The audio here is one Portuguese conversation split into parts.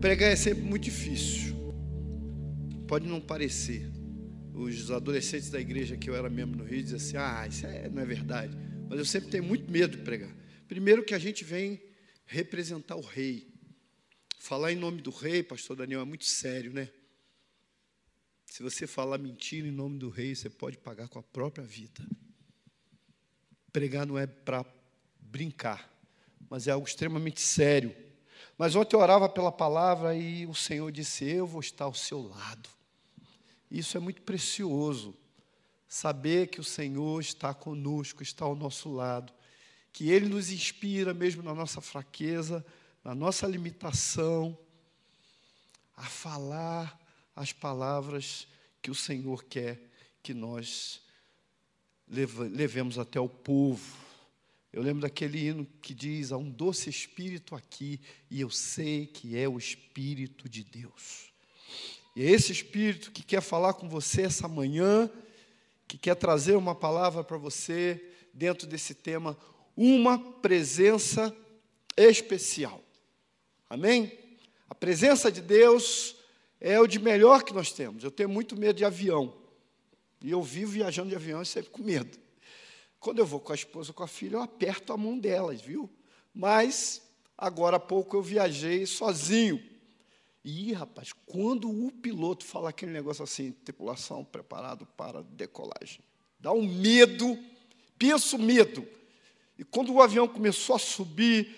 Pregar é sempre muito difícil. Pode não parecer. Os adolescentes da igreja que eu era membro no Rio diziam assim: ah, isso é, não é verdade. Mas eu sempre tenho muito medo de pregar. Primeiro que a gente vem representar o rei. Falar em nome do rei, pastor Daniel, é muito sério, né? Se você falar mentira em nome do rei, você pode pagar com a própria vida. Pregar não é para brincar, mas é algo extremamente sério. Mas ontem eu orava pela palavra e o Senhor disse: Eu vou estar ao seu lado. Isso é muito precioso. Saber que o Senhor está conosco, está ao nosso lado, que Ele nos inspira mesmo na nossa fraqueza, na nossa limitação, a falar as palavras que o Senhor quer que nós levemos até o povo. Eu lembro daquele hino que diz: Há um doce espírito aqui, e eu sei que é o Espírito de Deus. E é esse Espírito que quer falar com você essa manhã, que quer trazer uma palavra para você dentro desse tema, uma presença especial. Amém? A presença de Deus é o de melhor que nós temos. Eu tenho muito medo de avião. E eu vivo viajando de avião e sempre com medo. Quando eu vou com a esposa, com a filha, eu aperto a mão delas, viu? Mas, agora há pouco eu viajei sozinho. E, rapaz, quando o piloto fala aquele negócio assim, tripulação preparado para decolagem, dá um medo, penso medo. E quando o avião começou a subir,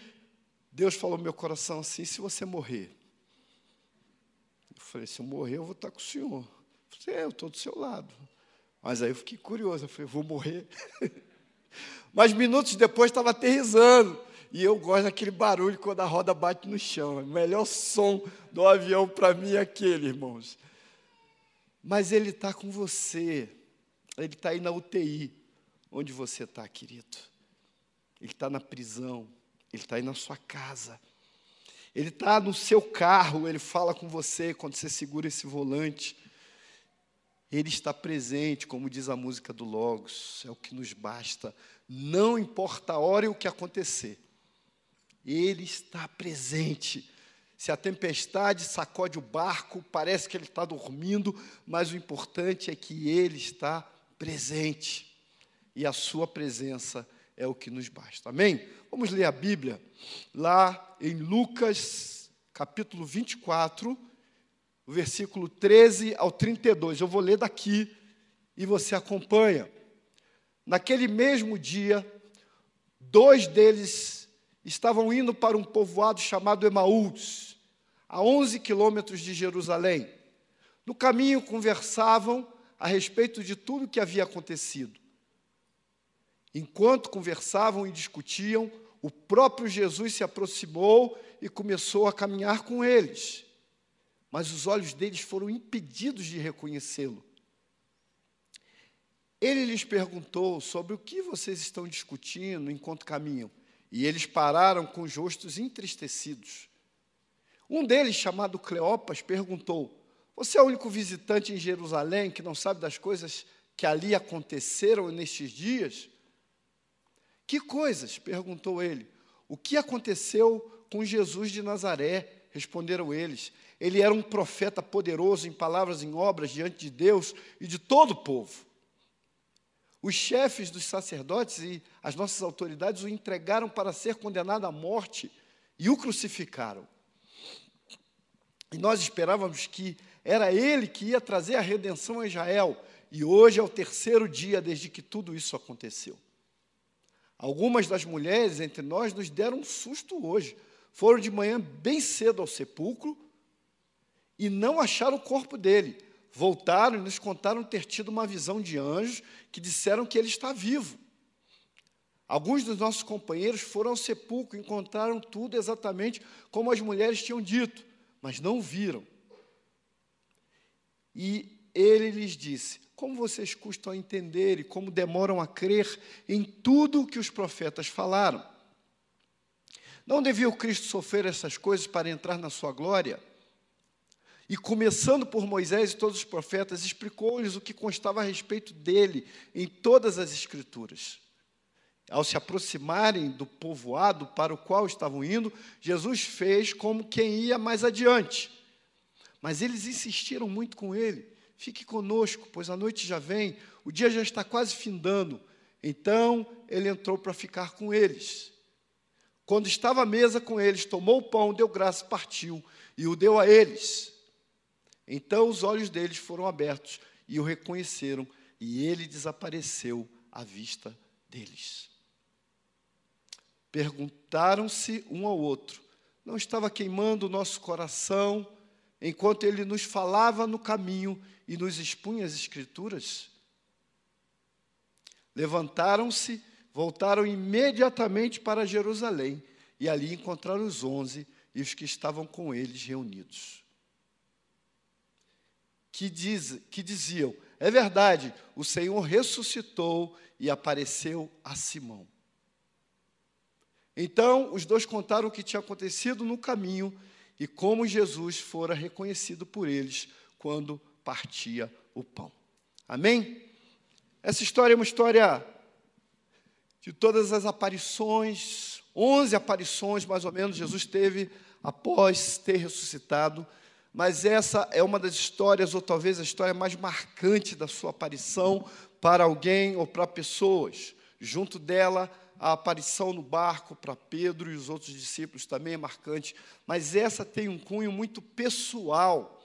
Deus falou no meu coração assim: se você morrer, falei, se eu morrer, eu vou estar com o senhor. Eu falei, é, eu estou do seu lado. Mas aí eu fiquei curioso, eu falei, vou morrer. Mas minutos depois estava aterrizando. E eu gosto daquele barulho quando a roda bate no chão. O melhor som do avião para mim é aquele, irmãos. Mas ele está com você. Ele está aí na UTI. Onde você está, querido? Ele está na prisão. Ele está aí na sua casa. Ele está no seu carro, ele fala com você quando você segura esse volante. Ele está presente, como diz a música do Logos, é o que nos basta. Não importa a hora e o que acontecer. Ele está presente. Se a tempestade sacode o barco, parece que ele está dormindo, mas o importante é que ele está presente. E a sua presença é o que nos basta. Amém? Vamos ler a Bíblia lá em Lucas, capítulo 24, versículo 13 ao 32. Eu vou ler daqui e você acompanha. Naquele mesmo dia, dois deles estavam indo para um povoado chamado Emaús, a 11 quilômetros de Jerusalém. No caminho conversavam a respeito de tudo o que havia acontecido. Enquanto conversavam e discutiam, o próprio Jesus se aproximou e começou a caminhar com eles. Mas os olhos deles foram impedidos de reconhecê-lo. Ele lhes perguntou sobre o que vocês estão discutindo enquanto caminham. E eles pararam com os rostos entristecidos. Um deles, chamado Cleopas, perguntou: Você é o único visitante em Jerusalém que não sabe das coisas que ali aconteceram nestes dias? Que coisas? perguntou ele. O que aconteceu com Jesus de Nazaré? Responderam eles. Ele era um profeta poderoso em palavras em obras diante de Deus e de todo o povo. Os chefes dos sacerdotes e as nossas autoridades o entregaram para ser condenado à morte e o crucificaram. E nós esperávamos que era ele que ia trazer a redenção a Israel. E hoje é o terceiro dia desde que tudo isso aconteceu. Algumas das mulheres entre nós nos deram um susto hoje. Foram de manhã bem cedo ao sepulcro e não acharam o corpo dele. Voltaram e nos contaram ter tido uma visão de anjos que disseram que ele está vivo. Alguns dos nossos companheiros foram ao sepulcro e encontraram tudo exatamente como as mulheres tinham dito, mas não viram. E ele lhes disse: como vocês custam a entender e como demoram a crer em tudo o que os profetas falaram? Não devia o Cristo sofrer essas coisas para entrar na sua glória? E começando por Moisés e todos os profetas, explicou-lhes o que constava a respeito dele em todas as Escrituras. ao se aproximarem do povoado para o qual estavam indo, Jesus fez como quem ia mais adiante. Mas eles insistiram muito com ele: fique conosco, pois a noite já vem, o dia já está quase findando. Então ele entrou para ficar com eles. Quando estava à mesa com eles, tomou o pão, deu graça, partiu e o deu a eles. Então os olhos deles foram abertos e o reconheceram, e ele desapareceu à vista deles. Perguntaram-se um ao outro: Não estava queimando o nosso coração enquanto ele nos falava no caminho e nos expunha as Escrituras? Levantaram-se, voltaram imediatamente para Jerusalém e ali encontraram os onze e os que estavam com eles reunidos. Que, diz, que diziam: É verdade, o Senhor ressuscitou e apareceu a Simão. Então, os dois contaram o que tinha acontecido no caminho e como Jesus fora reconhecido por eles quando partia o pão. Amém? Essa história é uma história de todas as aparições, 11 aparições mais ou menos Jesus teve após ter ressuscitado, mas essa é uma das histórias, ou talvez a história mais marcante da sua aparição para alguém ou para pessoas. Junto dela, a aparição no barco para Pedro e os outros discípulos também é marcante, mas essa tem um cunho muito pessoal.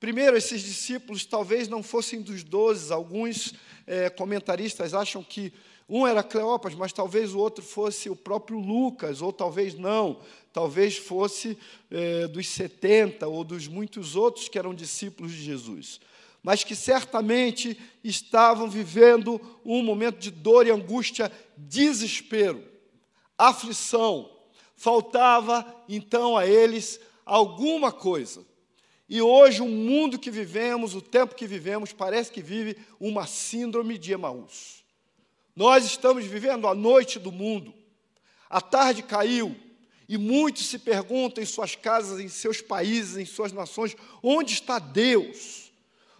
Primeiro, esses discípulos talvez não fossem dos doze, alguns é, comentaristas acham que um era Cleópas, mas talvez o outro fosse o próprio Lucas, ou talvez não, talvez fosse é, dos 70 ou dos muitos outros que eram discípulos de Jesus mas que certamente estavam vivendo um momento de dor e angústia, desespero, aflição. Faltava então a eles alguma coisa. E hoje, o mundo que vivemos, o tempo que vivemos, parece que vive uma síndrome de Emaús. Nós estamos vivendo a noite do mundo. A tarde caiu e muitos se perguntam em suas casas, em seus países, em suas nações: onde está Deus?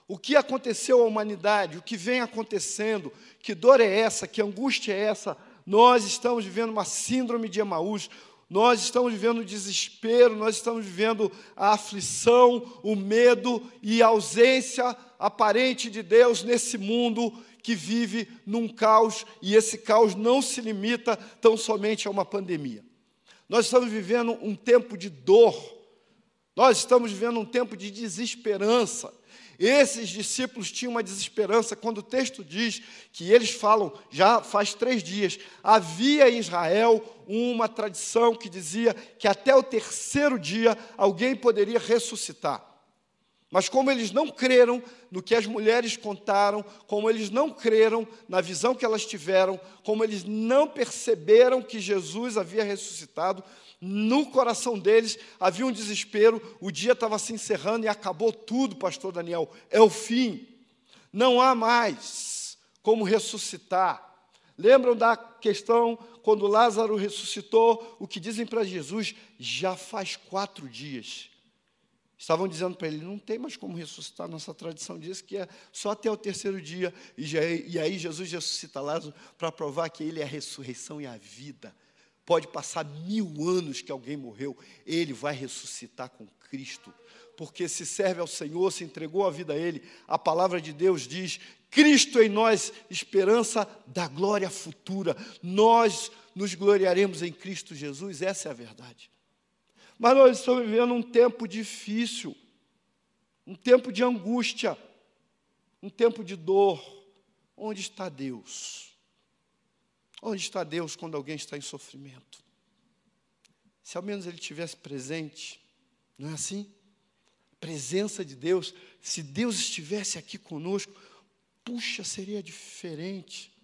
O que aconteceu à humanidade, o que vem acontecendo, que dor é essa, que angústia é essa? Nós estamos vivendo uma síndrome de Emaús, nós estamos vivendo o desespero, nós estamos vivendo a aflição, o medo e a ausência aparente de Deus nesse mundo que vive num caos, e esse caos não se limita tão somente a uma pandemia. Nós estamos vivendo um tempo de dor, nós estamos vivendo um tempo de desesperança, esses discípulos tinham uma desesperança quando o texto diz que eles falam, já faz três dias, havia em Israel uma tradição que dizia que até o terceiro dia alguém poderia ressuscitar. Mas como eles não creram no que as mulheres contaram, como eles não creram na visão que elas tiveram, como eles não perceberam que Jesus havia ressuscitado, no coração deles havia um desespero, o dia estava se encerrando e acabou tudo, pastor Daniel, é o fim. Não há mais como ressuscitar. Lembram da questão quando Lázaro ressuscitou? O que dizem para Jesus? Já faz quatro dias. Estavam dizendo para ele: não tem mais como ressuscitar. Nossa tradição diz que é só até o terceiro dia. E, já, e aí Jesus ressuscita Lázaro para provar que ele é a ressurreição e a vida. Pode passar mil anos que alguém morreu, ele vai ressuscitar com Cristo, porque se serve ao Senhor, se entregou a vida a Ele. A palavra de Deus diz: Cristo em nós, esperança da glória futura. Nós nos gloriaremos em Cristo Jesus, essa é a verdade. Mas nós estamos vivendo um tempo difícil, um tempo de angústia, um tempo de dor. Onde está Deus? Onde está Deus quando alguém está em sofrimento? Se ao menos ele tivesse presente, não é assim? presença de Deus, se Deus estivesse aqui conosco, puxa, seria diferente.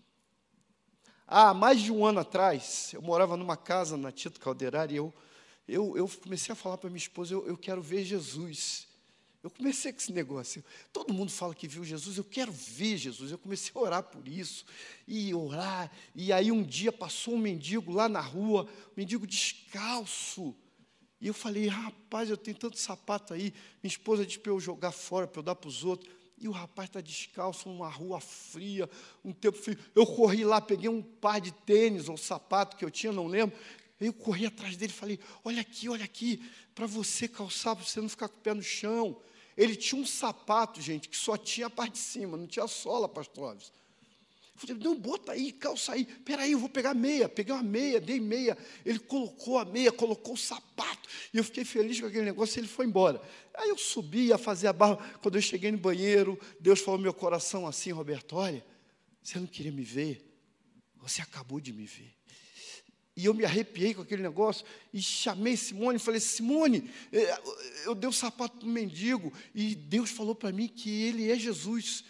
Há mais de um ano atrás, eu morava numa casa na Tito Calderari e eu, eu, eu comecei a falar para minha esposa: eu, eu quero ver Jesus. Eu comecei com esse negócio. Todo mundo fala que viu Jesus, eu quero ver Jesus. Eu comecei a orar por isso, e orar. E aí um dia passou um mendigo lá na rua, um mendigo descalço. E eu falei, rapaz, eu tenho tanto sapato aí. Minha esposa disse para eu jogar fora, para eu dar para os outros. E o rapaz está descalço numa rua fria, um tempo frio. Eu corri lá, peguei um par de tênis ou sapato que eu tinha, não lembro. Eu corri atrás dele e falei: Olha aqui, olha aqui, para você calçar, para você não ficar com o pé no chão. Ele tinha um sapato, gente, que só tinha a parte de cima, não tinha sola, pastor Alves. Eu falei, não, bota aí, calça aí. Peraí, eu vou pegar meia. Peguei uma meia, dei meia. Ele colocou a meia, colocou o sapato. E eu fiquei feliz com aquele negócio e ele foi embora. Aí eu subi, ia fazer a barra. Quando eu cheguei no banheiro, Deus falou meu coração assim, Roberto, olha, você não queria me ver? Você acabou de me ver. E eu me arrepiei com aquele negócio e chamei Simone e falei: Simone, eh, eu dei o sapato para o mendigo e Deus falou para mim que ele é Jesus.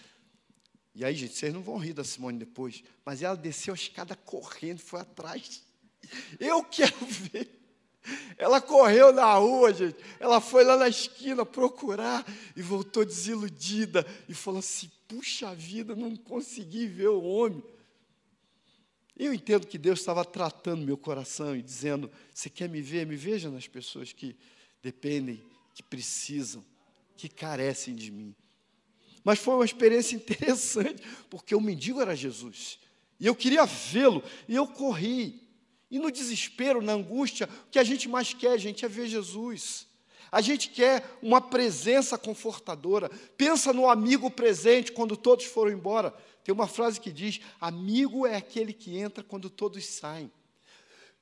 E aí, gente, vocês não vão rir da Simone depois, mas ela desceu a escada correndo, foi atrás. Eu quero ver. Ela correu na rua, gente. Ela foi lá na esquina procurar e voltou desiludida e falou assim: puxa vida, não consegui ver o homem. Eu entendo que Deus estava tratando meu coração e dizendo: você quer me ver? Me veja nas pessoas que dependem, que precisam, que carecem de mim. Mas foi uma experiência interessante, porque o mendigo era Jesus. E eu queria vê-lo, e eu corri. E no desespero, na angústia, o que a gente mais quer, gente, é ver Jesus. A gente quer uma presença confortadora. Pensa no amigo presente quando todos foram embora. Tem uma frase que diz: amigo é aquele que entra quando todos saem.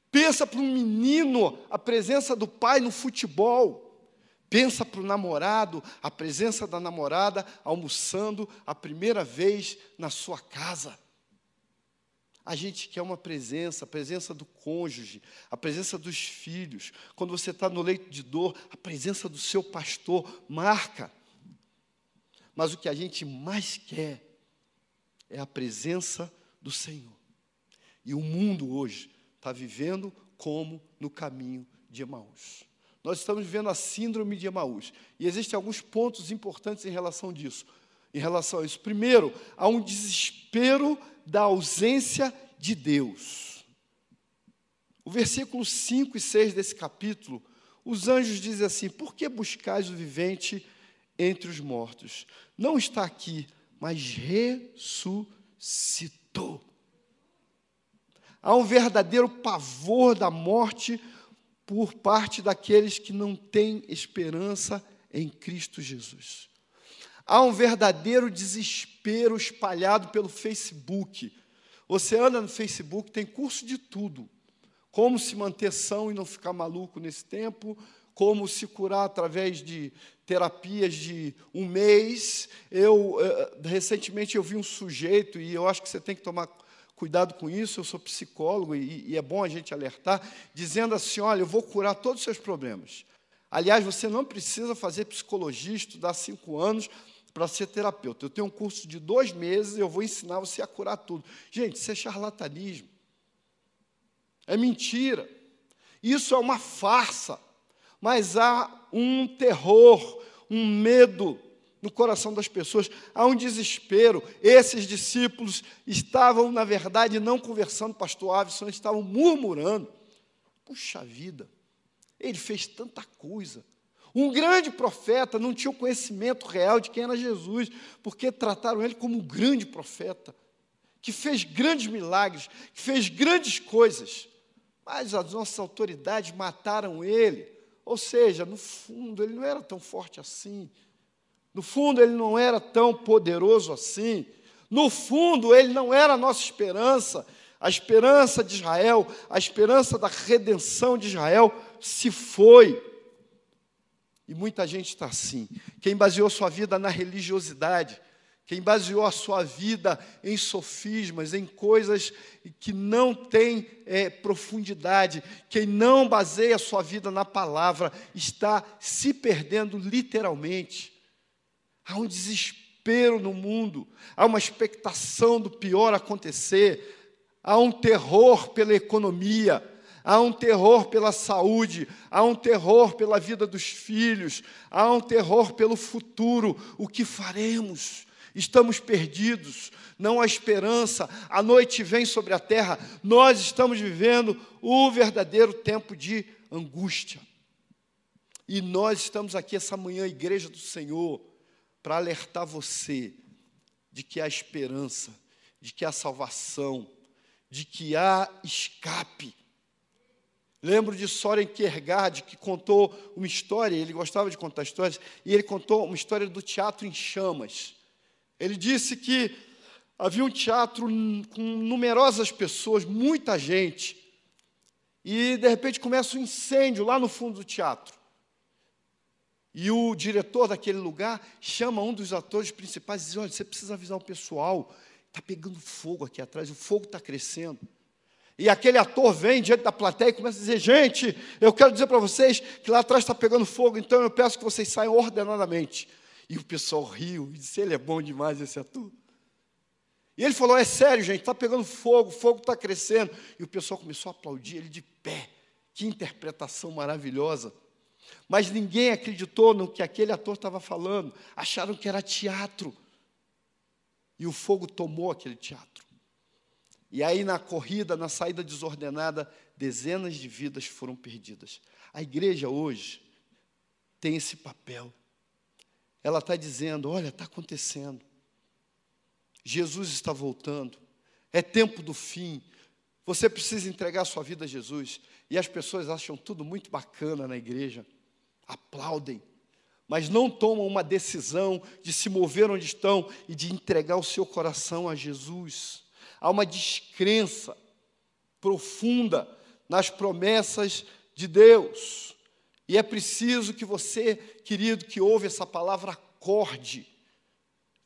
Pensa para um menino a presença do pai no futebol. Pensa para o namorado, a presença da namorada almoçando a primeira vez na sua casa. A gente quer uma presença, a presença do cônjuge, a presença dos filhos. Quando você está no leito de dor, a presença do seu pastor marca. Mas o que a gente mais quer é a presença do Senhor. E o mundo hoje está vivendo como no caminho de Emaús. Nós estamos vivendo a síndrome de Emaús. E existem alguns pontos importantes em relação disso. Em relação a isso. Primeiro, há um desespero da ausência de Deus. O versículo 5 e 6 desse capítulo, os anjos dizem assim: Por que buscais o vivente entre os mortos? Não está aqui, mas ressuscitou. Há um verdadeiro pavor da morte por parte daqueles que não têm esperança em Cristo Jesus. Há um verdadeiro desespero espalhado pelo Facebook. Você anda no Facebook, tem curso de tudo. Como se manter são e não ficar maluco nesse tempo, como se curar através de terapias de um mês. Eu eh, recentemente eu vi um sujeito e eu acho que você tem que tomar cuidado com isso, eu sou psicólogo e, e, é bom a gente alertar, dizendo assim: olha, eu vou curar todos os seus problemas. Aliás, você não precisa fazer psicologia, estudar cinco anos para ser terapeuta. Eu tenho um curso de dois meses e eu vou ensinar você a curar tudo. Gente, isso é charlatanismo. É mentira. Isso é uma farsa. Mas há um terror, um medo no coração das pessoas, há um desespero. Esses discípulos estavam, na verdade, não conversando, pastor Avison, estavam murmurando. Puxa vida, ele fez tanta coisa. Um grande profeta não tinha o conhecimento real de quem era Jesus, porque trataram ele como um grande profeta, que fez grandes milagres, que fez grandes coisas. Mas as nossas autoridades mataram ele. Ou seja, no fundo, ele não era tão forte assim. No fundo, ele não era tão poderoso assim. No fundo, ele não era a nossa esperança. A esperança de Israel, a esperança da redenção de Israel se foi. E muita gente está assim. Quem baseou sua vida na religiosidade, quem baseou a sua vida em sofismas, em coisas que não têm é, profundidade, quem não baseia a sua vida na palavra, está se perdendo literalmente. Há um desespero no mundo, há uma expectação do pior acontecer, há um terror pela economia, há um terror pela saúde, há um terror pela vida dos filhos, há um terror pelo futuro. O que faremos? Estamos perdidos, não há esperança, a noite vem sobre a terra, nós estamos vivendo o verdadeiro tempo de angústia. E nós estamos aqui essa manhã, igreja do Senhor, para alertar você de que há esperança, de que há salvação, de que há escape. Lembro de Soren Kierkegaard, que contou uma história, ele gostava de contar histórias, e ele contou uma história do teatro em chamas. Ele disse que havia um teatro com numerosas pessoas, muita gente, e de repente começa um incêndio lá no fundo do teatro. E o diretor daquele lugar chama um dos atores principais e diz: Olha, você precisa avisar o pessoal, está pegando fogo aqui atrás, o fogo está crescendo. E aquele ator vem diante da plateia e começa a dizer: Gente, eu quero dizer para vocês que lá atrás está pegando fogo, então eu peço que vocês saiam ordenadamente. E o pessoal riu e disse: Ele é bom demais, esse ator. E ele falou: É sério, gente, está pegando fogo, o fogo está crescendo. E o pessoal começou a aplaudir ele de pé. Que interpretação maravilhosa. Mas ninguém acreditou no que aquele ator estava falando, acharam que era teatro. E o fogo tomou aquele teatro. E aí, na corrida, na saída desordenada, dezenas de vidas foram perdidas. A igreja hoje tem esse papel. Ela está dizendo: olha, está acontecendo. Jesus está voltando. É tempo do fim. Você precisa entregar sua vida a Jesus. E as pessoas acham tudo muito bacana na igreja. Aplaudem mas não tomam uma decisão de se mover onde estão e de entregar o seu coração a Jesus. Há uma descrença profunda nas promessas de Deus. E é preciso que você, querido, que ouve essa palavra, acorde.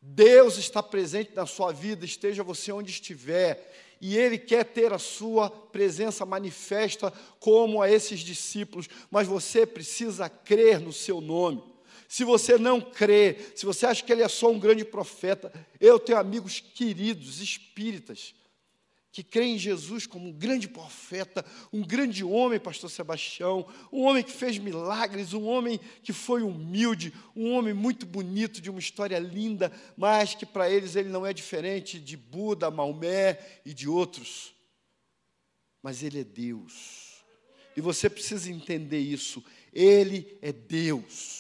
Deus está presente na sua vida, esteja você onde estiver, e Ele quer ter a sua presença manifesta como a esses discípulos, mas você precisa crer no seu nome. Se você não crê, se você acha que ele é só um grande profeta, eu tenho amigos queridos, espíritas, que creem em Jesus como um grande profeta, um grande homem, pastor Sebastião, um homem que fez milagres, um homem que foi humilde, um homem muito bonito, de uma história linda, mas que para eles ele não é diferente de Buda, Maomé e de outros. Mas ele é Deus. E você precisa entender isso. Ele é Deus.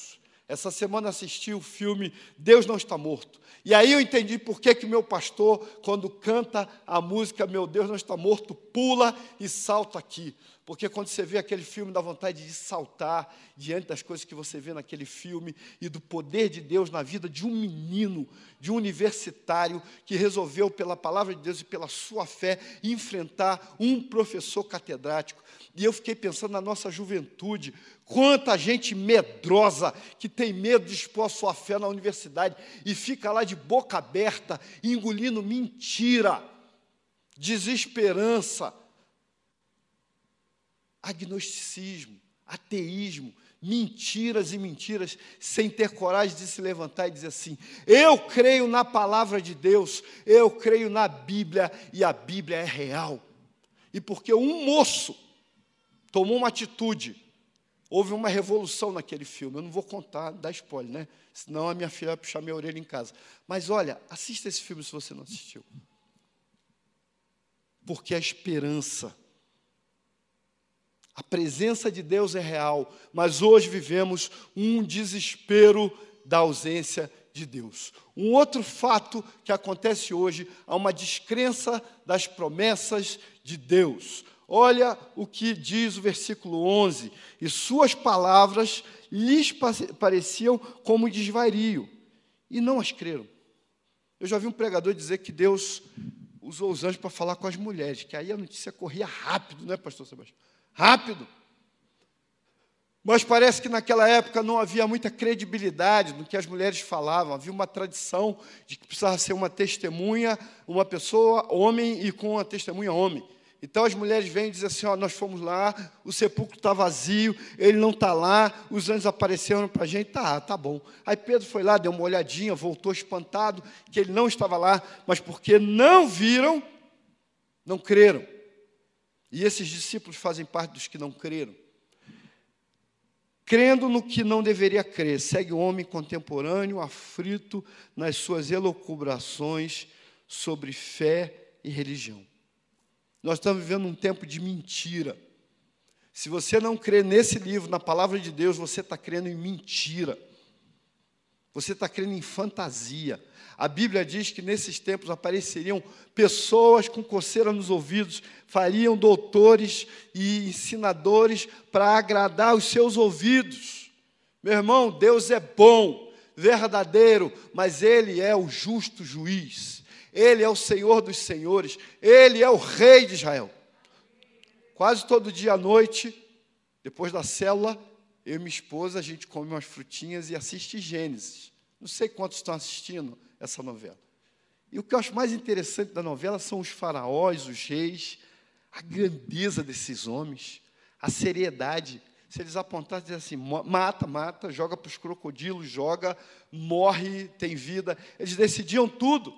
Essa semana assisti o filme Deus Não Está Morto. E aí eu entendi por que, que meu pastor, quando canta a música Meu Deus Não Está Morto, pula e salta aqui. Porque quando você vê aquele filme, dá vontade de saltar diante das coisas que você vê naquele filme e do poder de Deus na vida de um menino, de um universitário que resolveu, pela palavra de Deus e pela sua fé, enfrentar um professor catedrático. E eu fiquei pensando na nossa juventude, quanta gente medrosa que tem medo de expor a sua fé na universidade e fica lá de boca aberta, engolindo mentira, desesperança, agnosticismo, ateísmo, mentiras e mentiras, sem ter coragem de se levantar e dizer assim: eu creio na palavra de Deus, eu creio na Bíblia e a Bíblia é real. E porque um moço tomou uma atitude. Houve uma revolução naquele filme. Eu não vou contar, dar spoiler, né? Senão a minha filha vai puxar minha orelha em casa. Mas olha, assista esse filme se você não assistiu. Porque a esperança, a presença de Deus é real, mas hoje vivemos um desespero da ausência de Deus. Um outro fato que acontece hoje, há uma descrença das promessas de Deus. Olha o que diz o versículo 11: E suas palavras lhes pareciam como desvario, e não as creram. Eu já vi um pregador dizer que Deus usou os anjos para falar com as mulheres, que aí a notícia corria rápido, não é, pastor Sebastião? Rápido. Mas parece que naquela época não havia muita credibilidade no que as mulheres falavam, havia uma tradição de que precisava ser uma testemunha, uma pessoa, homem, e com uma testemunha, homem. Então as mulheres vêm e dizem assim: nós fomos lá, o sepulcro está vazio, ele não está lá, os anjos apareceram para a gente, tá, tá bom. Aí Pedro foi lá, deu uma olhadinha, voltou espantado, que ele não estava lá, mas porque não viram, não creram. E esses discípulos fazem parte dos que não creram. Crendo no que não deveria crer, segue o homem contemporâneo, aflito nas suas elucubrações sobre fé e religião. Nós estamos vivendo um tempo de mentira. Se você não crê nesse livro, na palavra de Deus, você está crendo em mentira. Você está crendo em fantasia. A Bíblia diz que nesses tempos apareceriam pessoas com coceira nos ouvidos, fariam doutores e ensinadores para agradar os seus ouvidos. Meu irmão, Deus é bom, verdadeiro, mas Ele é o justo juiz. Ele é o Senhor dos senhores. Ele é o Rei de Israel. Quase todo dia à noite, depois da célula, eu e minha esposa, a gente come umas frutinhas e assiste Gênesis. Não sei quantos estão assistindo essa novela. E o que eu acho mais interessante da novela são os faraós, os reis, a grandeza desses homens, a seriedade. Se eles apontarem e assim, mata, mata, joga para os crocodilos, joga, morre, tem vida. Eles decidiam tudo.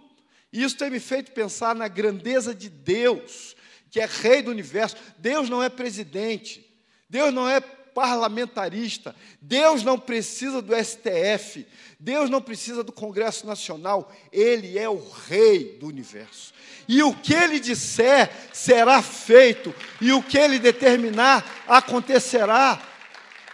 E isso tem me feito pensar na grandeza de Deus, que é rei do universo. Deus não é presidente. Deus não é parlamentarista. Deus não precisa do STF. Deus não precisa do Congresso Nacional. Ele é o rei do universo. E o que ele disser será feito, e o que ele determinar acontecerá.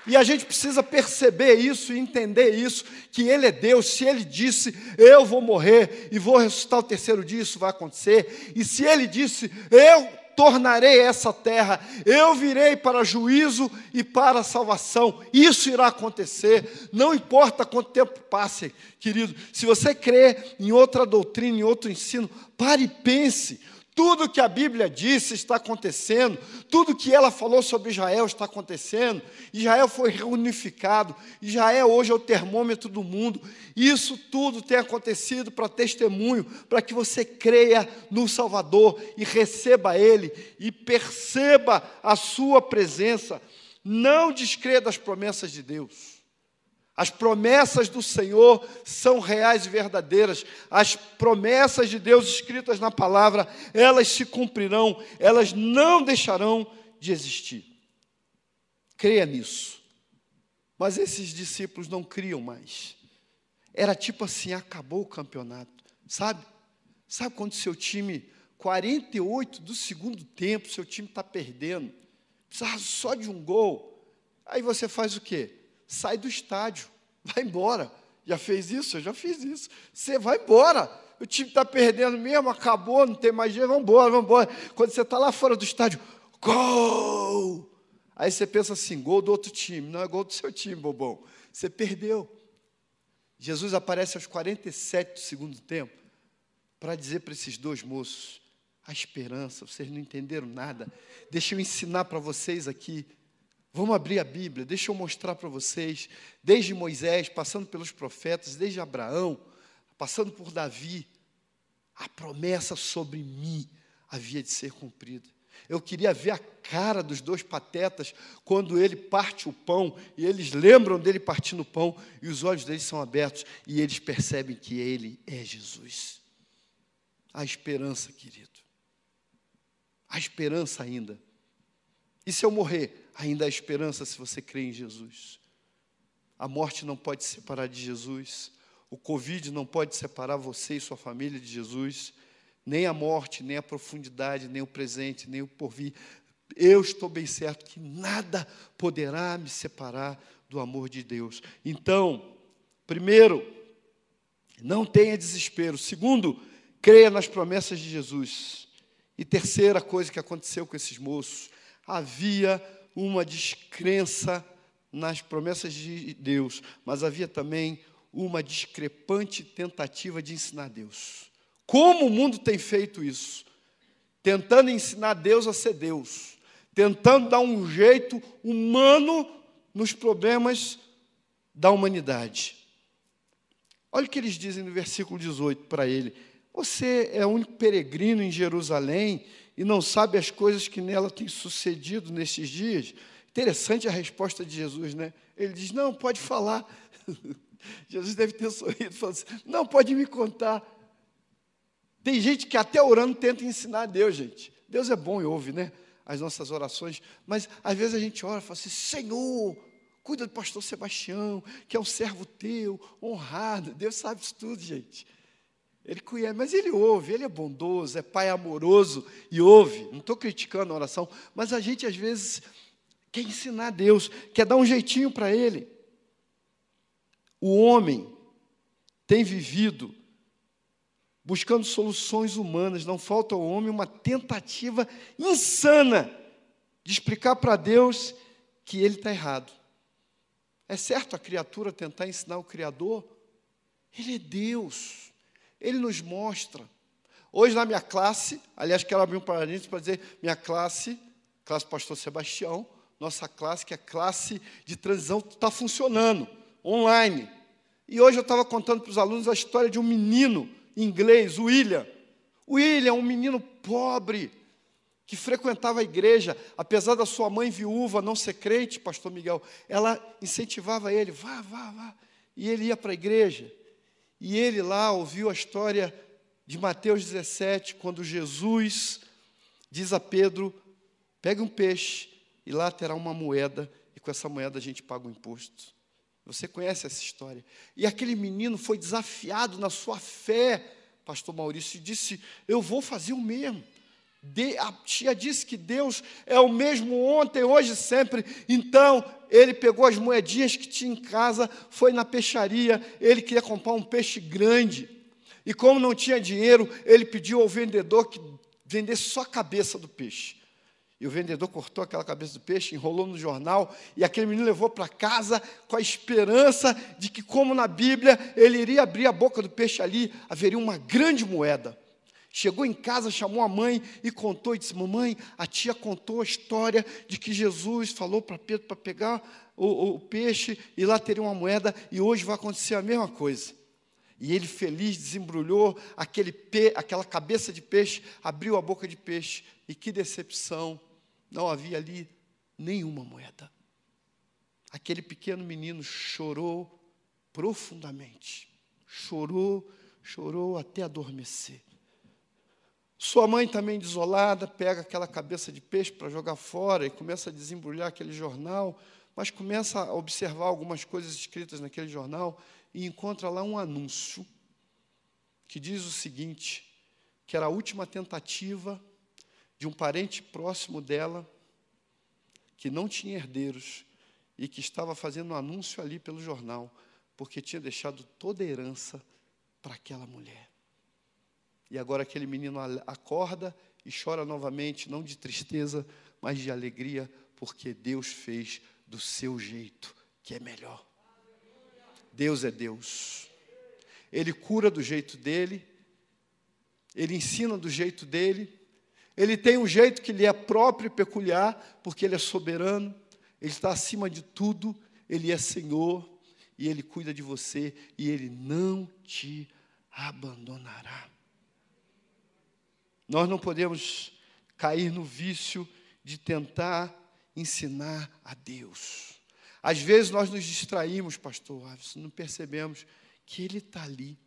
E a gente precisa perceber isso e entender isso, que Ele é Deus. Se Ele disse, eu vou morrer e vou ressuscitar o terceiro dia, isso vai acontecer. E se Ele disse, eu tornarei essa terra, eu virei para juízo e para salvação. Isso irá acontecer, não importa quanto tempo passe, querido. Se você crê em outra doutrina, em outro ensino, pare e pense. Tudo que a Bíblia disse está acontecendo, tudo que ela falou sobre Israel está acontecendo. Israel foi reunificado, Israel hoje é o termômetro do mundo. Isso tudo tem acontecido para testemunho, para que você creia no Salvador e receba Ele e perceba a Sua presença. Não descreia das promessas de Deus. As promessas do Senhor são reais e verdadeiras. As promessas de Deus escritas na palavra, elas se cumprirão, elas não deixarão de existir. Creia nisso. Mas esses discípulos não criam mais. Era tipo assim: acabou o campeonato. Sabe? Sabe quando seu time, 48 do segundo tempo, seu time está perdendo, precisava só de um gol. Aí você faz o quê? Sai do estádio, vai embora. Já fez isso? Eu já fiz isso. Você vai embora. O time está perdendo mesmo, acabou, não tem mais jeito, vamos embora, vamos embora. Quando você está lá fora do estádio, gol! Aí você pensa assim, gol do outro time, não é gol do seu time, bobão. Você perdeu. Jesus aparece aos 47 do segundo tempo para dizer para esses dois moços: a esperança, vocês não entenderam nada. Deixa eu ensinar para vocês aqui Vamos abrir a Bíblia, deixa eu mostrar para vocês, desde Moisés, passando pelos profetas, desde Abraão, passando por Davi, a promessa sobre mim havia de ser cumprida. Eu queria ver a cara dos dois patetas quando ele parte o pão e eles lembram dele partindo o pão e os olhos deles são abertos e eles percebem que ele é Jesus. A esperança, querido. A esperança ainda. E se eu morrer? Ainda há esperança se você crê em Jesus. A morte não pode separar de Jesus. O Covid não pode separar você e sua família de Jesus. Nem a morte, nem a profundidade, nem o presente, nem o porvir. Eu estou bem certo que nada poderá me separar do amor de Deus. Então, primeiro, não tenha desespero. Segundo, creia nas promessas de Jesus. E terceira coisa que aconteceu com esses moços, havia uma descrença nas promessas de Deus, mas havia também uma discrepante tentativa de ensinar Deus. Como o mundo tem feito isso? Tentando ensinar Deus a ser Deus, tentando dar um jeito humano nos problemas da humanidade. Olha o que eles dizem no versículo 18 para ele: Você é o único peregrino em Jerusalém e não sabe as coisas que nela têm sucedido nesses dias? Interessante a resposta de Jesus, né? Ele diz: Não, pode falar. Jesus deve ter sorrido, falando assim: Não, pode me contar. Tem gente que até orando tenta ensinar a Deus, gente. Deus é bom e ouve, né? As nossas orações, mas às vezes a gente ora e fala assim: Senhor, cuida do pastor Sebastião, que é um servo teu, honrado. Deus sabe isso tudo, gente. Ele conhece, mas ele ouve, ele é bondoso, é pai amoroso e ouve. Não estou criticando a oração, mas a gente às vezes quer ensinar a Deus, quer dar um jeitinho para ele. O homem tem vivido buscando soluções humanas. Não falta ao homem uma tentativa insana de explicar para Deus que ele está errado. É certo a criatura tentar ensinar o Criador? Ele é Deus. Ele nos mostra. Hoje na minha classe, aliás, quero abrir um parênteses para dizer, minha classe, classe Pastor Sebastião, nossa classe, que é classe de transição, está funcionando, online. E hoje eu estava contando para os alunos a história de um menino inglês, o William. O William, um menino pobre, que frequentava a igreja, apesar da sua mãe viúva não ser crente, pastor Miguel, ela incentivava ele, vá, vá, vá. E ele ia para a igreja. E ele lá ouviu a história de Mateus 17, quando Jesus diz a Pedro: pegue um peixe e lá terá uma moeda, e com essa moeda a gente paga o imposto. Você conhece essa história. E aquele menino foi desafiado na sua fé, pastor Maurício, e disse: Eu vou fazer o mesmo. De, a tia disse que Deus é o mesmo ontem, hoje e sempre. Então, ele pegou as moedinhas que tinha em casa, foi na peixaria, ele queria comprar um peixe grande. E como não tinha dinheiro, ele pediu ao vendedor que vendesse só a cabeça do peixe. E o vendedor cortou aquela cabeça do peixe, enrolou no jornal, e aquele menino levou para casa com a esperança de que, como na Bíblia, ele iria abrir a boca do peixe ali, haveria uma grande moeda. Chegou em casa, chamou a mãe e contou, e disse: Mamãe, a tia contou a história de que Jesus falou para Pedro para pegar o, o, peixe e lá teria uma moeda, e hoje vai acontecer a mesma coisa. E ele, feliz, desembrulhou aquele pe, aquela cabeça de peixe, abriu a boca de peixe, e que decepção, não havia ali nenhuma moeda. Aquele pequeno menino chorou profundamente, chorou, chorou até adormecer. Sua mãe também desolada, pega aquela cabeça de peixe para jogar fora e começa a desembrulhar aquele jornal, mas começa a observar algumas coisas escritas naquele jornal e encontra lá um anúncio que diz o seguinte: que era a última tentativa de um parente próximo dela que não tinha herdeiros e que estava fazendo um anúncio ali pelo jornal, porque tinha deixado toda a herança para aquela mulher. E agora aquele menino acorda e chora novamente, não de tristeza, mas de alegria, porque Deus fez do seu jeito, que é melhor. Deus é Deus. Ele cura do jeito dele, ele ensina do jeito dele, ele tem um jeito que lhe é próprio e peculiar, porque ele é soberano, ele está acima de tudo, ele é Senhor, e ele cuida de você, e ele não te abandonará. Nós não podemos cair no vício de tentar ensinar a Deus. Às vezes nós nos distraímos, pastor, não percebemos que Ele está ali.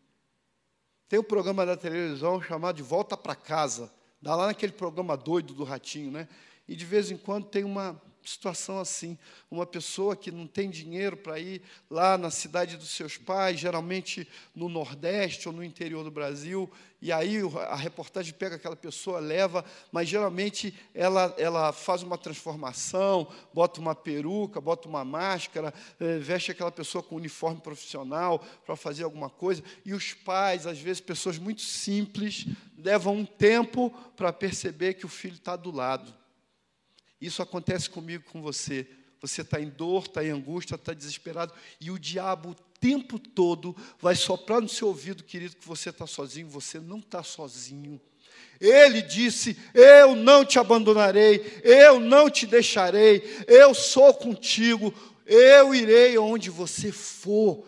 Tem um programa da televisão chamado De Volta para Casa, dá lá naquele programa doido do ratinho, né? E de vez em quando tem uma situação assim. Uma pessoa que não tem dinheiro para ir lá na cidade dos seus pais, geralmente no Nordeste ou no interior do Brasil, e aí a reportagem pega aquela pessoa, leva, mas geralmente ela, ela faz uma transformação, bota uma peruca, bota uma máscara, eh, veste aquela pessoa com uniforme profissional para fazer alguma coisa, e os pais, às vezes pessoas muito simples, levam um tempo para perceber que o filho está do lado. Isso acontece comigo, com você. Você está em dor, está em angústia, está desesperado, e o diabo o tempo todo vai soprar no seu ouvido, querido, que você está sozinho. Você não está sozinho. Ele disse: Eu não te abandonarei, eu não te deixarei, eu sou contigo, eu irei onde você for.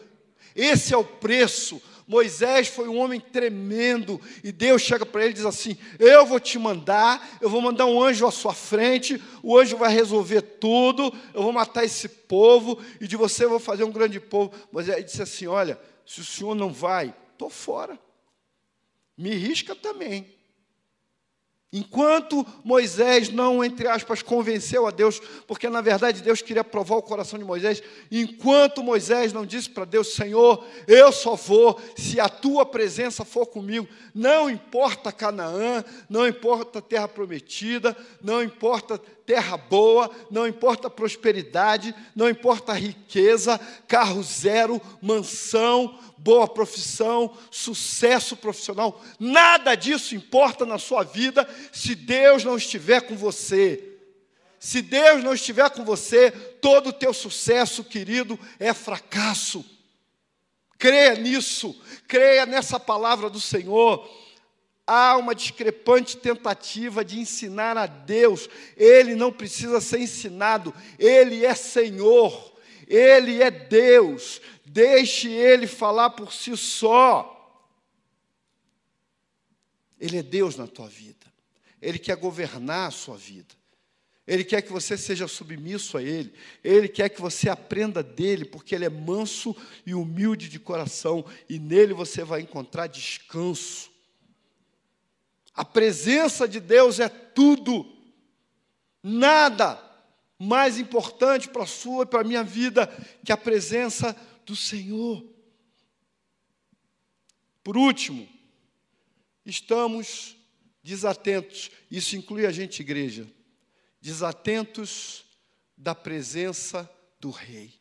Esse é o preço Moisés foi um homem tremendo, e Deus chega para ele e diz assim: Eu vou te mandar, eu vou mandar um anjo à sua frente, o anjo vai resolver tudo, eu vou matar esse povo, e de você eu vou fazer um grande povo. Moisés disse assim: Olha, se o senhor não vai, estou fora, me risca também. Enquanto Moisés não, entre aspas, convenceu a Deus, porque na verdade Deus queria provar o coração de Moisés, enquanto Moisés não disse para Deus: Senhor, eu só vou se a tua presença for comigo, não importa Canaã, não importa terra prometida, não importa terra boa, não importa prosperidade, não importa riqueza, carro zero, mansão, boa profissão, sucesso profissional, nada disso importa na sua vida se Deus não estiver com você. Se Deus não estiver com você, todo o teu sucesso, querido, é fracasso. Creia nisso, creia nessa palavra do Senhor. Há uma discrepante tentativa de ensinar a Deus. Ele não precisa ser ensinado, ele é Senhor, ele é Deus. Deixe ele falar por si só. Ele é Deus na tua vida. Ele quer governar a sua vida. Ele quer que você seja submisso a Ele. Ele quer que você aprenda dele, porque Ele é manso e humilde de coração, e nele você vai encontrar descanso. A presença de Deus é tudo. Nada mais importante para a sua e para a minha vida que a presença do Senhor. Por último, estamos desatentos. Isso inclui a gente, igreja desatentos da presença do Rei.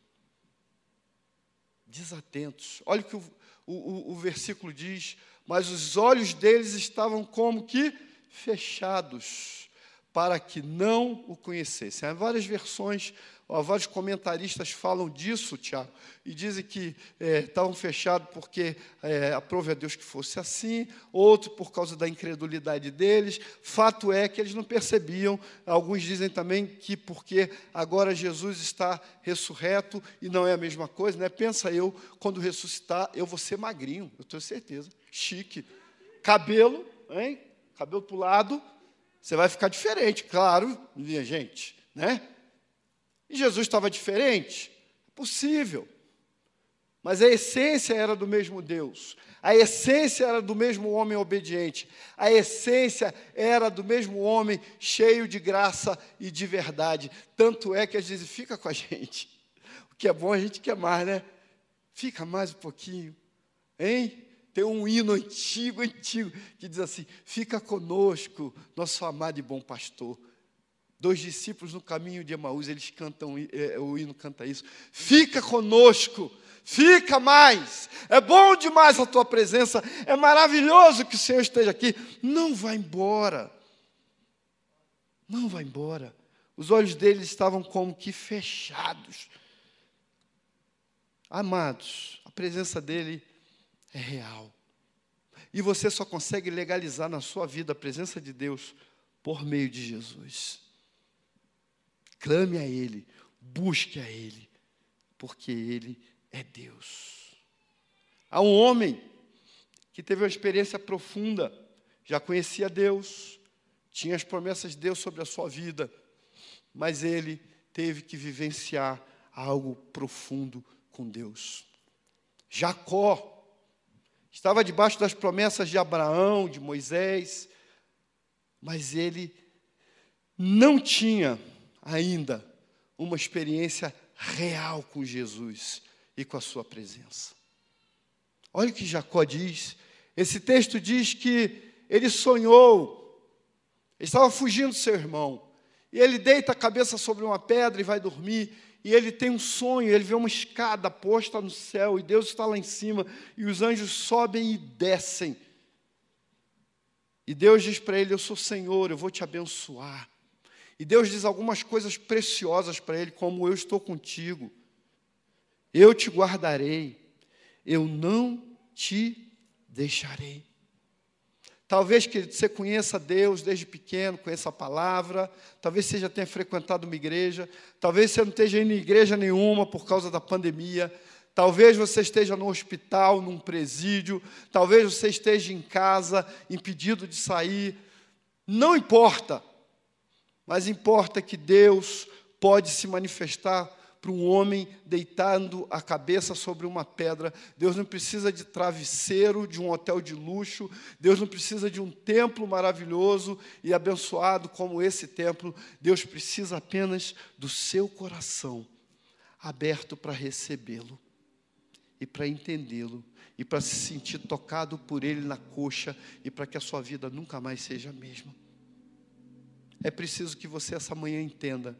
Desatentos. Olha o que o, o, o versículo diz: Mas os olhos deles estavam como que fechados, para que não o conhecessem. Há várias versões vários comentaristas falam disso, Tiago, e dizem que é, estavam fechados porque é, aprove a Deus que fosse assim, outro por causa da incredulidade deles. Fato é que eles não percebiam. Alguns dizem também que porque agora Jesus está ressurreto e não é a mesma coisa, né? Pensa eu, quando ressuscitar, eu vou ser magrinho, eu tenho certeza, chique. Cabelo, hein? Cabelo para o lado, você vai ficar diferente, claro, minha gente, né? E Jesus estava diferente? Possível. Mas a essência era do mesmo Deus. A essência era do mesmo homem obediente. A essência era do mesmo homem cheio de graça e de verdade. Tanto é que às vezes fica com a gente. O que é bom a gente quer mais, né? Fica mais um pouquinho. Hein? Tem um hino antigo, antigo, que diz assim: Fica conosco, nosso amado e bom pastor dois discípulos no caminho de Emaús, eles cantam, é, o hino canta isso. Fica conosco, fica mais. É bom demais a tua presença, é maravilhoso que o Senhor esteja aqui. Não vá embora. Não vá embora. Os olhos deles estavam como que fechados. Amados, a presença dele é real. E você só consegue legalizar na sua vida a presença de Deus por meio de Jesus. Clame a Ele, busque a Ele, porque Ele é Deus. Há um homem que teve uma experiência profunda, já conhecia Deus, tinha as promessas de Deus sobre a sua vida, mas ele teve que vivenciar algo profundo com Deus. Jacó estava debaixo das promessas de Abraão, de Moisés, mas ele não tinha ainda uma experiência real com Jesus e com a sua presença. Olha o que Jacó diz. Esse texto diz que ele sonhou, ele estava fugindo do seu irmão, e ele deita a cabeça sobre uma pedra e vai dormir, e ele tem um sonho, ele vê uma escada posta no céu, e Deus está lá em cima, e os anjos sobem e descem. E Deus diz para ele: Eu sou Senhor, eu vou te abençoar. E Deus diz algumas coisas preciosas para ele, como eu estou contigo, eu te guardarei, eu não te deixarei. Talvez que você conheça Deus desde pequeno, conheça a palavra, talvez você já tenha frequentado uma igreja, talvez você não esteja indo em igreja nenhuma por causa da pandemia, talvez você esteja no hospital, num presídio, talvez você esteja em casa, impedido de sair, não importa. Mas importa que Deus pode se manifestar para um homem deitando a cabeça sobre uma pedra. Deus não precisa de travesseiro, de um hotel de luxo. Deus não precisa de um templo maravilhoso e abençoado como esse templo. Deus precisa apenas do seu coração aberto para recebê-lo e para entendê-lo e para se sentir tocado por ele na coxa e para que a sua vida nunca mais seja a mesma. é preciso que você essa manhã entenda,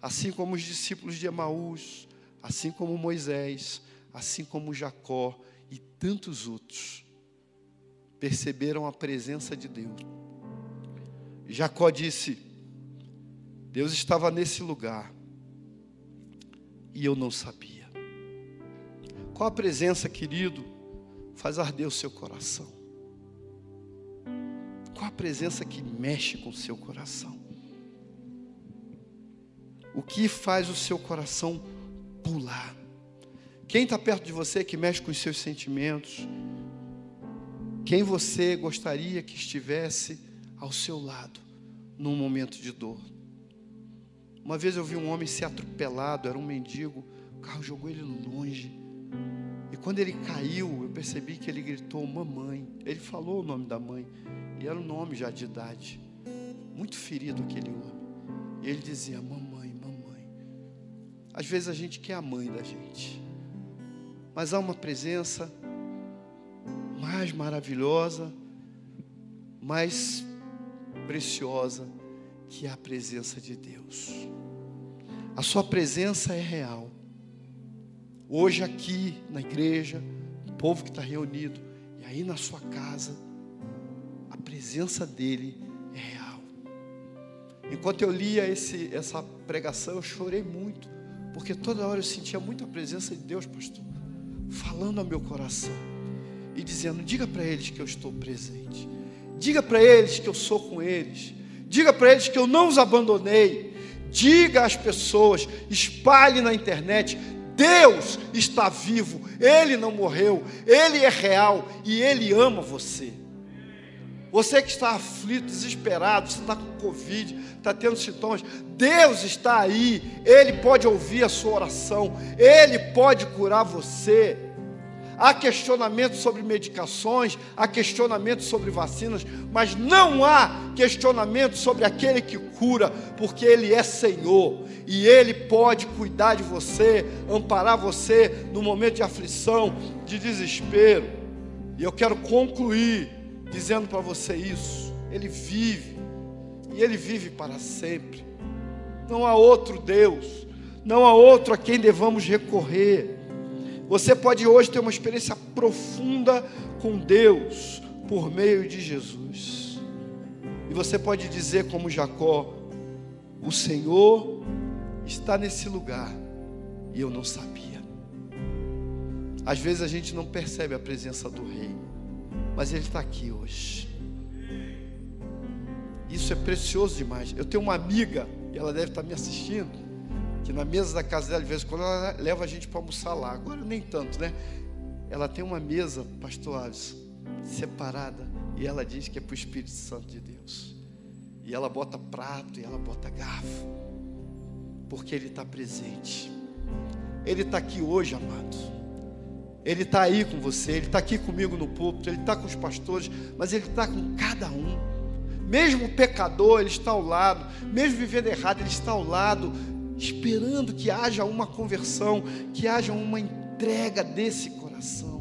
assim como os discípulos de Emaús, assim como Moisés, assim como Jacó e tantos outros, perceberam a presença de Deus. Jacó disse: Deus estava nesse lugar e eu não sabia. Qual a presença, querido, faz arder o seu coração? Qual a presença que mexe com o seu coração? O que faz o seu coração pular? Quem está perto de você que mexe com os seus sentimentos? Quem você gostaria que estivesse ao seu lado num momento de dor? Uma vez eu vi um homem ser atropelado, era um mendigo, o carro jogou ele longe. E quando ele caiu, eu percebi que ele gritou mamãe. Ele falou o nome da mãe, e era um nome já de idade. Muito ferido aquele homem. E ele dizia: Mamãe, mamãe. Às vezes a gente quer a mãe da gente, mas há uma presença mais maravilhosa, mais preciosa, que é a presença de Deus. A sua presença é real. Hoje aqui na igreja, o povo que está reunido, e aí na sua casa, a presença dele é real. Enquanto eu lia esse, essa pregação, eu chorei muito, porque toda hora eu sentia muita presença de Deus, pastor, falando ao meu coração e dizendo: diga para eles que eu estou presente, diga para eles que eu sou com eles, diga para eles que eu não os abandonei, diga às pessoas, espalhe na internet. Deus está vivo, Ele não morreu, Ele é real e Ele ama você. Você que está aflito, desesperado, você está com Covid, está tendo sintomas, Deus está aí, Ele pode ouvir a sua oração, Ele pode curar você. Há questionamentos sobre medicações, há questionamentos sobre vacinas, mas não há questionamento sobre aquele que cura, porque Ele é Senhor e Ele pode cuidar de você, amparar você no momento de aflição, de desespero. E eu quero concluir dizendo para você isso: Ele vive, e Ele vive para sempre. Não há outro Deus, não há outro a quem devamos recorrer. Você pode hoje ter uma experiência profunda com Deus por meio de Jesus. E você pode dizer, como Jacó: O Senhor está nesse lugar e eu não sabia. Às vezes a gente não percebe a presença do Rei, mas Ele está aqui hoje. Isso é precioso demais. Eu tenho uma amiga, e ela deve estar me assistindo que na mesa da casa dela, de vez em quando, ela leva a gente para almoçar lá. Agora nem tanto, né? Ela tem uma mesa, pastor Alves, separada, e ela diz que é para o Espírito Santo de Deus. E ela bota prato e ela bota garfo, porque Ele está presente. Ele está aqui hoje, amado. Ele está aí com você, Ele está aqui comigo no púlpito, Ele está com os pastores, mas Ele está com cada um. Mesmo o pecador, Ele está ao lado. Mesmo vivendo errado, Ele está ao lado esperando que haja uma conversão, que haja uma entrega desse coração.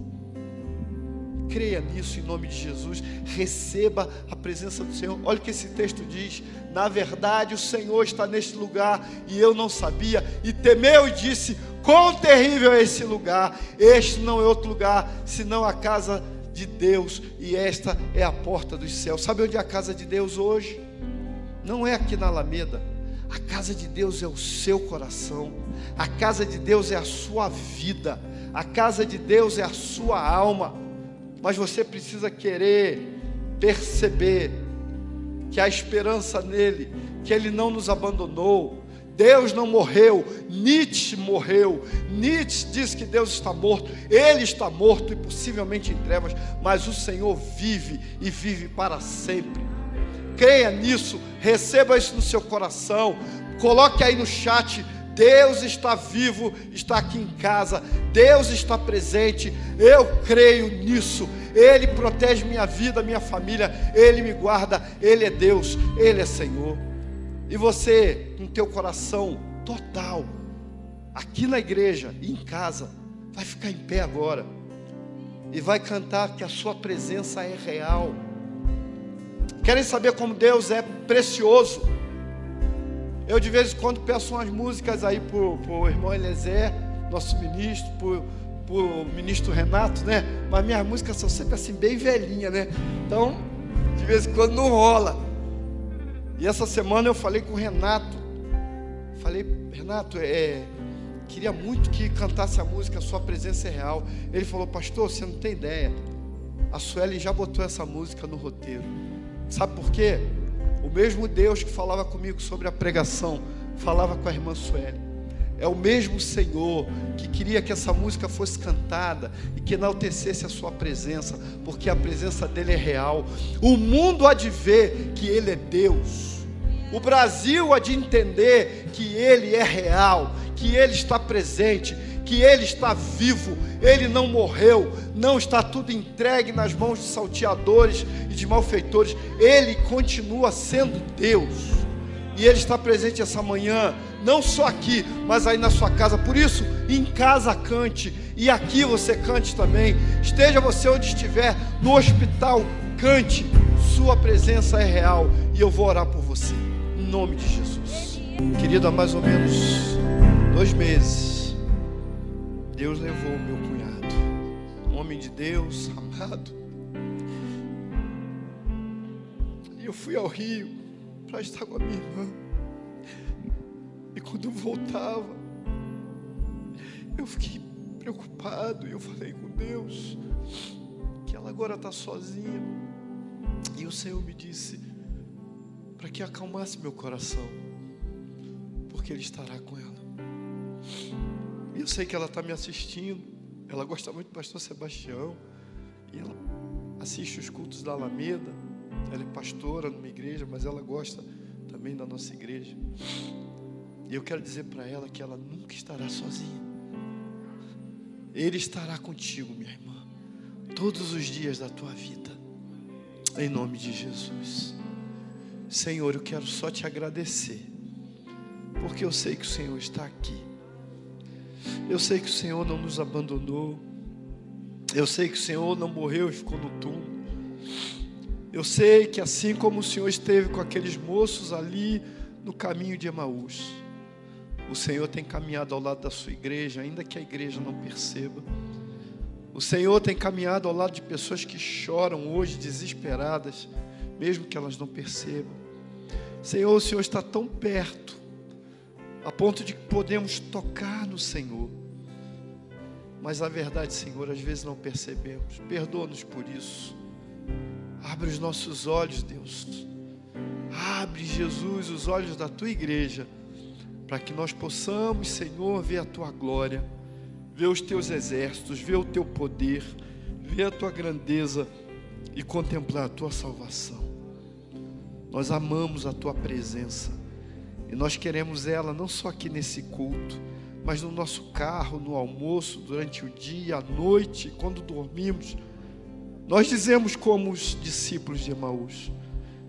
Creia nisso em nome de Jesus, receba a presença do Senhor. Olha o que esse texto diz: na verdade, o Senhor está neste lugar e eu não sabia, e temeu e disse: Quão terrível é esse lugar! Este não é outro lugar senão a casa de Deus, e esta é a porta dos céus. Sabe onde é a casa de Deus hoje? Não é aqui na Alameda a casa de Deus é o seu coração, a casa de Deus é a sua vida, a casa de Deus é a sua alma. Mas você precisa querer perceber que há esperança nele, que ele não nos abandonou. Deus não morreu, Nietzsche morreu. Nietzsche diz que Deus está morto, ele está morto e possivelmente em trevas, mas o Senhor vive e vive para sempre creia nisso, receba isso no seu coração, coloque aí no chat. Deus está vivo, está aqui em casa, Deus está presente, eu creio nisso. Ele protege minha vida, minha família, Ele me guarda, Ele é Deus, Ele é Senhor. E você, com teu coração total, aqui na igreja e em casa, vai ficar em pé agora e vai cantar que a sua presença é real. Querem saber como Deus é precioso? Eu de vez em quando peço umas músicas aí pro, irmão Eliezer, nosso ministro, pro, pro ministro Renato, né? Mas minhas músicas são sempre assim, bem velhinhas, né? Então, de vez em quando não rola. E essa semana eu falei com o Renato. Falei, Renato, é, queria muito que cantasse a música Sua Presença é Real. Ele falou, pastor, você não tem ideia. A Sueli já botou essa música no roteiro. Sabe por quê? O mesmo Deus que falava comigo sobre a pregação, falava com a irmã Sueli. É o mesmo Senhor que queria que essa música fosse cantada e que enaltecesse a sua presença, porque a presença dele é real. O mundo há de ver que ele é Deus. O Brasil há de entender que ele é real, que ele está presente, que ele está vivo, ele não morreu, não está tudo entregue nas mãos de salteadores e de malfeitores, ele continua sendo Deus. E ele está presente essa manhã não só aqui, mas aí na sua casa. Por isso, em casa cante, e aqui você cante também. Esteja você onde estiver, no hospital, cante. Sua presença é real e eu vou orar por você, em nome de Jesus. Querido, há mais ou menos dois meses, Deus levou o meu homem de Deus, amado. E eu fui ao Rio para estar com a minha irmã. E quando eu voltava, eu fiquei preocupado e eu falei com Deus que ela agora está sozinha. E o Senhor me disse para que acalmasse meu coração, porque Ele estará com ela. E eu sei que ela está me assistindo. Ela gosta muito do pastor Sebastião. E ela assiste os cultos da Alameda. Ela é pastora numa igreja, mas ela gosta também da nossa igreja. E eu quero dizer para ela que ela nunca estará sozinha. Ele estará contigo, minha irmã, todos os dias da tua vida, em nome de Jesus. Senhor, eu quero só te agradecer, porque eu sei que o Senhor está aqui. Eu sei que o Senhor não nos abandonou. Eu sei que o Senhor não morreu e ficou no túmulo. Eu sei que assim como o Senhor esteve com aqueles moços ali no caminho de Emaús, o Senhor tem caminhado ao lado da sua igreja, ainda que a igreja não perceba. O Senhor tem caminhado ao lado de pessoas que choram hoje desesperadas, mesmo que elas não percebam. Senhor, o Senhor está tão perto, a ponto de que podemos tocar no Senhor. Mas a verdade, Senhor, às vezes não percebemos. Perdoa-nos por isso. Abre os nossos olhos, Deus. Abre, Jesus, os olhos da tua igreja para que nós possamos, Senhor, ver a tua glória, ver os teus exércitos, ver o teu poder, ver a tua grandeza e contemplar a tua salvação. Nós amamos a tua presença e nós queremos ela não só aqui nesse culto, mas no nosso carro, no almoço, durante o dia, à noite, quando dormimos. Nós dizemos como os discípulos de Emaús: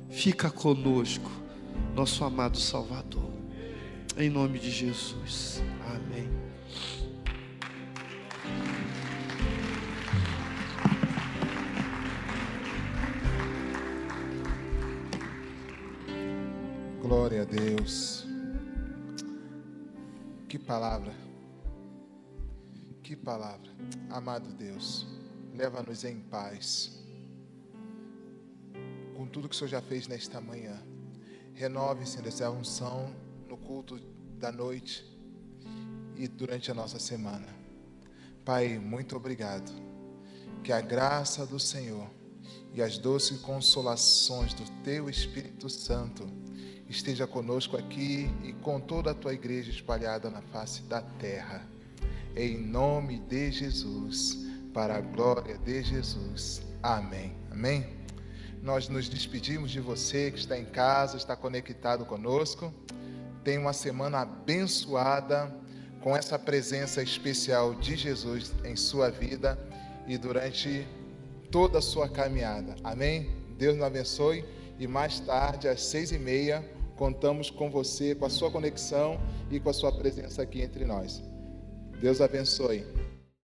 fica conosco, nosso amado Salvador. Em nome de Jesus. Amém. Glória a Deus. Que palavra. Que palavra. Amado Deus, leva-nos em paz. Com tudo que o Senhor já fez nesta manhã. Renove, Senhor, essa unção no culto da noite e durante a nossa semana. Pai, muito obrigado. Que a graça do Senhor e as doces consolações do Teu Espírito Santo esteja conosco aqui e com toda a Tua igreja espalhada na face da terra. Em nome de Jesus, para a glória de Jesus. Amém. Amém. Nós nos despedimos de você que está em casa, está conectado conosco. Tenha uma semana abençoada com essa presença especial de Jesus em sua vida e durante toda a sua caminhada. Amém? Deus nos abençoe e mais tarde, às seis e meia, contamos com você, com a sua conexão e com a sua presença aqui entre nós. Deus abençoe.